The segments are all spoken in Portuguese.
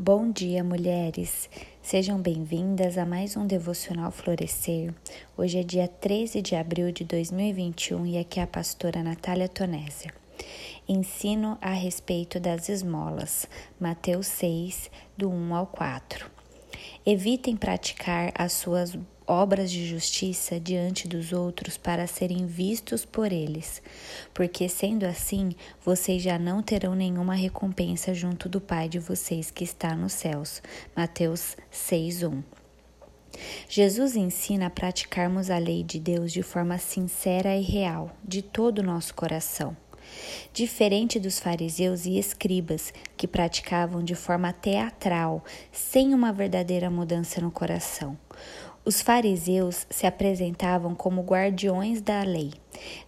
Bom dia, mulheres! Sejam bem-vindas a mais um Devocional Florescer. Hoje é dia 13 de abril de 2021 e aqui é a pastora Natália Tonésia. Ensino a respeito das esmolas, Mateus 6, do 1 ao 4. Evitem praticar as suas obras de justiça diante dos outros para serem vistos por eles, porque sendo assim, vocês já não terão nenhuma recompensa junto do Pai de vocês que está nos céus. Mateus 6:1. Jesus ensina a praticarmos a lei de Deus de forma sincera e real, de todo o nosso coração. Diferente dos fariseus e escribas, que praticavam de forma teatral, sem uma verdadeira mudança no coração. Os fariseus se apresentavam como guardiões da lei,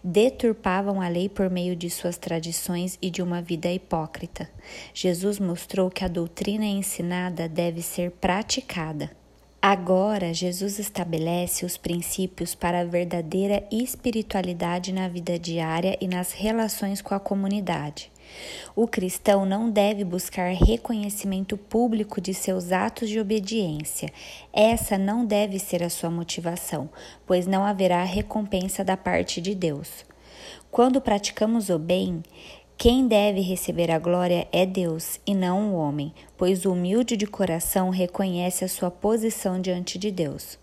deturpavam a lei por meio de suas tradições e de uma vida hipócrita. Jesus mostrou que a doutrina ensinada deve ser praticada. Agora, Jesus estabelece os princípios para a verdadeira espiritualidade na vida diária e nas relações com a comunidade. O cristão não deve buscar reconhecimento público de seus atos de obediência. Essa não deve ser a sua motivação, pois não haverá recompensa da parte de Deus. Quando praticamos o bem, quem deve receber a glória é Deus e não o homem, pois o humilde de coração reconhece a sua posição diante de Deus.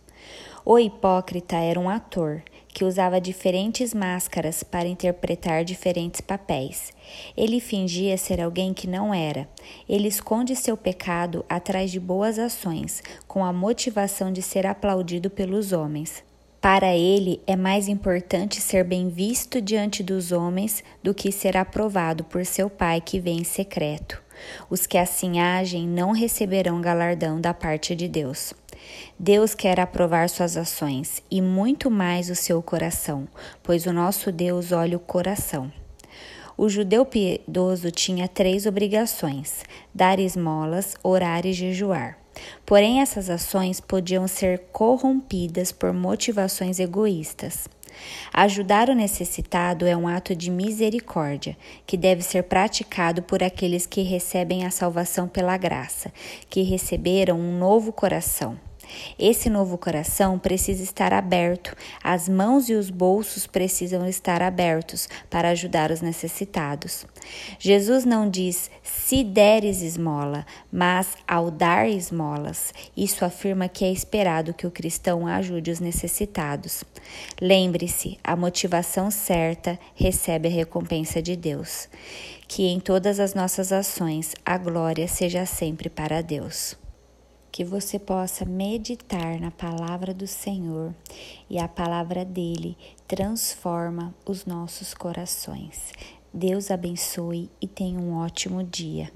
O hipócrita era um ator que usava diferentes máscaras para interpretar diferentes papéis. Ele fingia ser alguém que não era. Ele esconde seu pecado atrás de boas ações, com a motivação de ser aplaudido pelos homens. Para ele é mais importante ser bem visto diante dos homens do que ser aprovado por seu pai que vem em secreto. Os que assim agem não receberão galardão da parte de Deus. Deus quer aprovar suas ações e muito mais o seu coração, pois o nosso Deus olha o coração. O judeu piedoso tinha três obrigações: dar esmolas, orar e jejuar. Porém, essas ações podiam ser corrompidas por motivações egoístas. Ajudar o necessitado é um ato de misericórdia que deve ser praticado por aqueles que recebem a salvação pela graça, que receberam um novo coração. Esse novo coração precisa estar aberto, as mãos e os bolsos precisam estar abertos para ajudar os necessitados. Jesus não diz se deres esmola, mas ao dar esmolas. Isso afirma que é esperado que o cristão ajude os necessitados. Lembre-se, a motivação certa recebe a recompensa de Deus. Que em todas as nossas ações a glória seja sempre para Deus que você possa meditar na palavra do Senhor e a palavra dele transforma os nossos corações. Deus abençoe e tenha um ótimo dia.